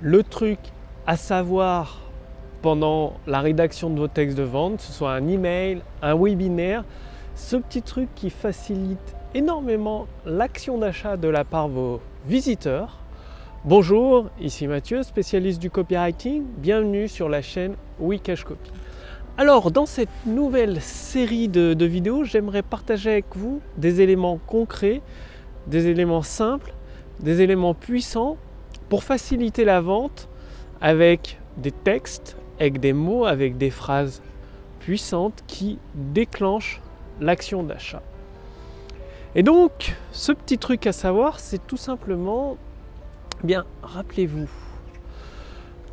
le truc à savoir pendant la rédaction de vos textes de vente, que ce soit un email, un webinaire, ce petit truc qui facilite énormément l'action d'achat de la part de vos visiteurs. Bonjour, ici Mathieu, spécialiste du copywriting. Bienvenue sur la chaîne Wikash Copy. Alors, dans cette nouvelle série de, de vidéos, j'aimerais partager avec vous des éléments concrets, des éléments simples, des éléments puissants pour faciliter la vente avec des textes, avec des mots, avec des phrases puissantes qui déclenchent l'action d'achat. Et donc, ce petit truc à savoir, c'est tout simplement, bien, rappelez-vous,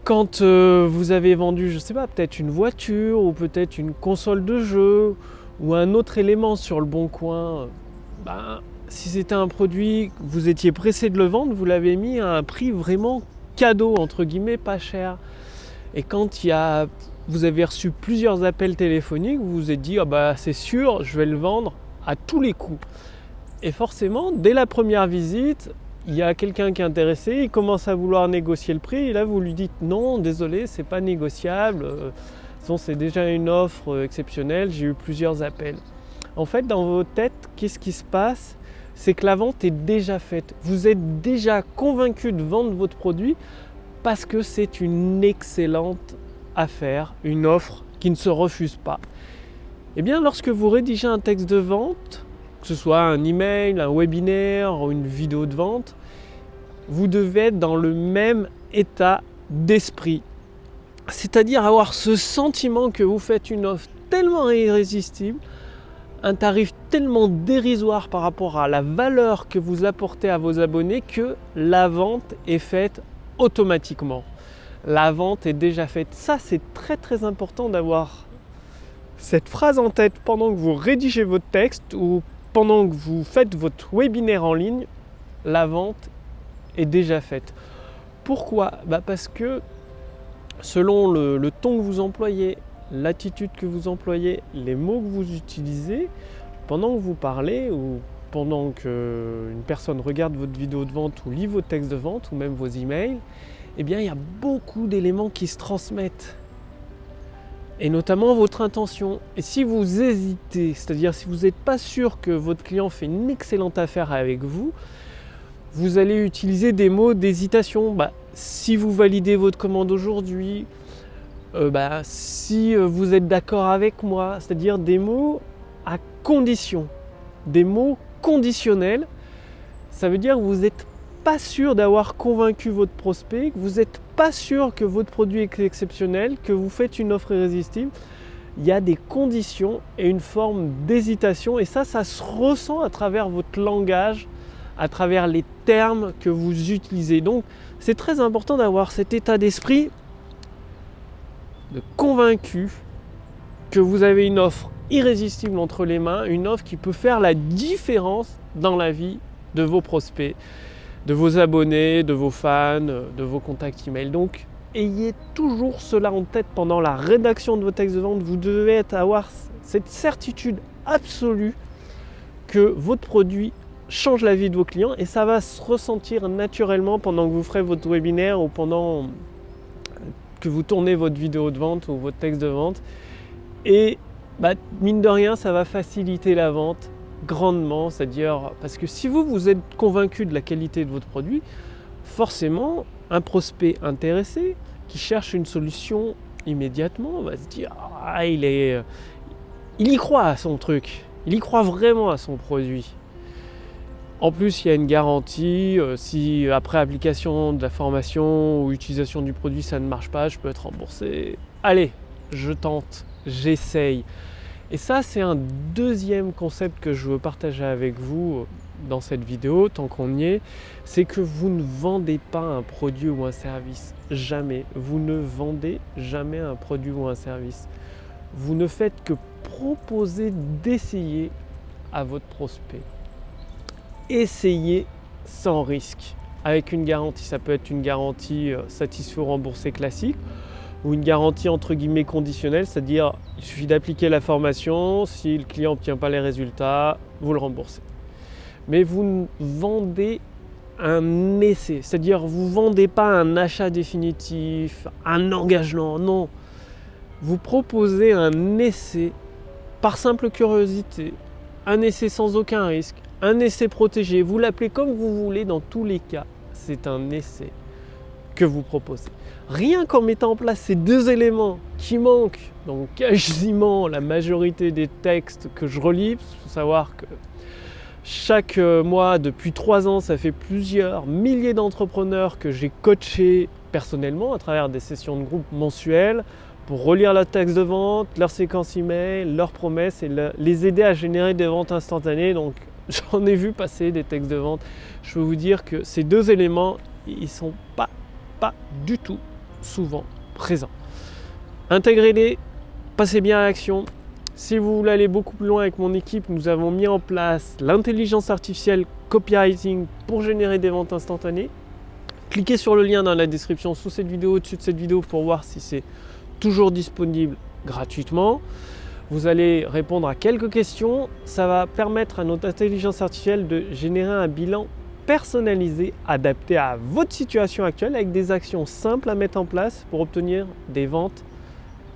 quand euh, vous avez vendu, je ne sais pas, peut-être une voiture ou peut-être une console de jeu ou un autre élément sur le bon coin, ben, si c'était un produit, vous étiez pressé de le vendre, vous l'avez mis à un prix vraiment cadeau, entre guillemets, pas cher. Et quand il y a, vous avez reçu plusieurs appels téléphoniques, vous vous êtes dit, ah bah c'est sûr, je vais le vendre à tous les coups. Et forcément, dès la première visite, il y a quelqu'un qui est intéressé, il commence à vouloir négocier le prix, et là vous lui dites non, désolé, c'est pas négociable. c'est déjà une offre exceptionnelle, j'ai eu plusieurs appels. En fait, dans vos têtes, qu'est-ce qui se passe? C'est que la vente est déjà faite. Vous êtes déjà convaincu de vendre votre produit parce que c'est une excellente affaire, une offre qui ne se refuse pas. Eh bien, lorsque vous rédigez un texte de vente, que ce soit un email, un webinaire ou une vidéo de vente, vous devez être dans le même état d'esprit. C'est-à-dire avoir ce sentiment que vous faites une offre tellement irrésistible, un tarif tellement dérisoire par rapport à la valeur que vous apportez à vos abonnés que la vente est faite automatiquement. La vente est déjà faite. Ça, c'est très très important d'avoir cette phrase en tête pendant que vous rédigez votre texte ou pendant que vous faites votre webinaire en ligne. La vente est déjà faite. Pourquoi? Bah Parce que selon le, le ton que vous employez, l'attitude que vous employez, les mots que vous utilisez, pendant que vous parlez ou pendant qu'une personne regarde votre vidéo de vente ou lit vos textes de vente ou même vos emails, eh bien il y a beaucoup d'éléments qui se transmettent. Et notamment votre intention. Et si vous hésitez, c'est-à-dire si vous n'êtes pas sûr que votre client fait une excellente affaire avec vous, vous allez utiliser des mots d'hésitation. Bah, si vous validez votre commande aujourd'hui, euh, bah, si euh, vous êtes d'accord avec moi, c'est-à-dire des mots à condition, des mots conditionnel, ça veut dire que vous n'êtes pas sûr d'avoir convaincu votre prospect, que vous n'êtes pas sûr que votre produit est exceptionnel, que vous faites une offre irrésistible. Il y a des conditions et une forme d'hésitation et ça, ça se ressent à travers votre langage, à travers les termes que vous utilisez. Donc, c'est très important d'avoir cet état d'esprit de convaincu que vous avez une offre irrésistible entre les mains, une offre qui peut faire la différence dans la vie de vos prospects, de vos abonnés, de vos fans, de vos contacts email. Donc ayez toujours cela en tête pendant la rédaction de vos textes de vente. Vous devez avoir cette certitude absolue que votre produit change la vie de vos clients et ça va se ressentir naturellement pendant que vous ferez votre webinaire ou pendant vous tournez votre vidéo de vente ou votre texte de vente. Et bah, mine de rien, ça va faciliter la vente grandement. C'est-à-dire, parce que si vous, vous êtes convaincu de la qualité de votre produit, forcément, un prospect intéressé qui cherche une solution immédiatement va se dire ah, il, est, il y croit à son truc, il y croit vraiment à son produit. En plus, il y a une garantie. Euh, si après application de la formation ou utilisation du produit, ça ne marche pas, je peux être remboursé. Allez, je tente j'essaye. Et ça, c'est un deuxième concept que je veux partager avec vous euh, dans cette vidéo, tant qu'on y est, c'est que vous ne vendez pas un produit ou un service. Jamais. Vous ne vendez jamais un produit ou un service. Vous ne faites que proposer d'essayer à votre prospect. Essayez sans risque, avec une garantie. Ça peut être une garantie euh, satisfait ou remboursée classique ou une garantie entre guillemets conditionnelle, c'est-à-dire il suffit d'appliquer la formation, si le client n'obtient pas les résultats, vous le remboursez. Mais vous vendez un essai. C'est-à-dire, vous ne vendez pas un achat définitif, un engagement, non. Vous proposez un essai par simple curiosité, un essai sans aucun risque, un essai protégé. Vous l'appelez comme vous voulez dans tous les cas. C'est un essai que vous proposez. Rien qu'en mettant en place ces deux éléments qui manquent dans quasiment la majorité des textes que je relis, il faut savoir que chaque euh, mois, depuis trois ans, ça fait plusieurs milliers d'entrepreneurs que j'ai coachés personnellement à travers des sessions de groupe mensuelles pour relire leur texte de vente, leur séquence email, leurs promesses et les aider à générer des ventes instantanées. j'en ai vu passer des textes de vente. Je peux vous dire que ces deux éléments, ils sont pas, pas du tout souvent présents. Intégrez-les, passez bien à l'action. Si vous voulez aller beaucoup plus loin avec mon équipe, nous avons mis en place l'intelligence artificielle copywriting pour générer des ventes instantanées. Cliquez sur le lien dans la description sous cette vidéo, au-dessus de cette vidéo pour voir si c'est toujours disponible gratuitement. Vous allez répondre à quelques questions. Ça va permettre à notre intelligence artificielle de générer un bilan personnalisé, adapté à votre situation actuelle, avec des actions simples à mettre en place pour obtenir des ventes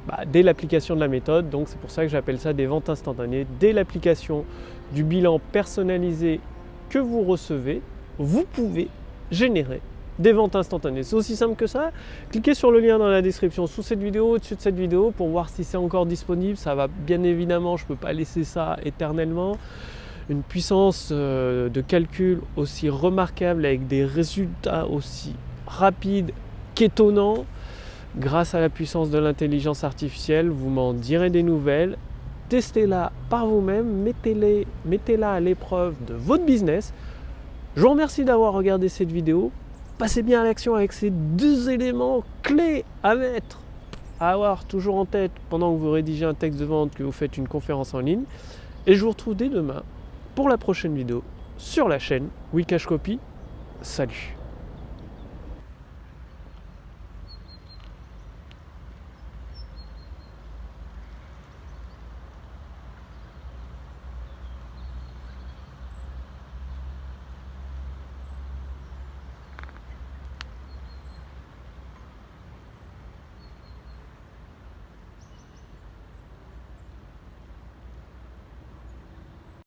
bah, dès l'application de la méthode. Donc c'est pour ça que j'appelle ça des ventes instantanées. Dès l'application du bilan personnalisé que vous recevez, vous pouvez générer des ventes instantanées. C'est aussi simple que ça. Cliquez sur le lien dans la description sous cette vidéo, au-dessus de cette vidéo pour voir si c'est encore disponible. Ça va bien évidemment, je ne peux pas laisser ça éternellement. Une puissance euh, de calcul aussi remarquable avec des résultats aussi rapides qu'étonnants. Grâce à la puissance de l'intelligence artificielle, vous m'en direz des nouvelles. Testez-la par vous-même, mettez-la à l'épreuve de votre business. Je vous remercie d'avoir regardé cette vidéo passez bien à l'action avec ces deux éléments clés à mettre, à avoir toujours en tête pendant que vous rédigez un texte de vente, que vous faites une conférence en ligne. Et je vous retrouve dès demain pour la prochaine vidéo sur la chaîne Wikash Copy. Salut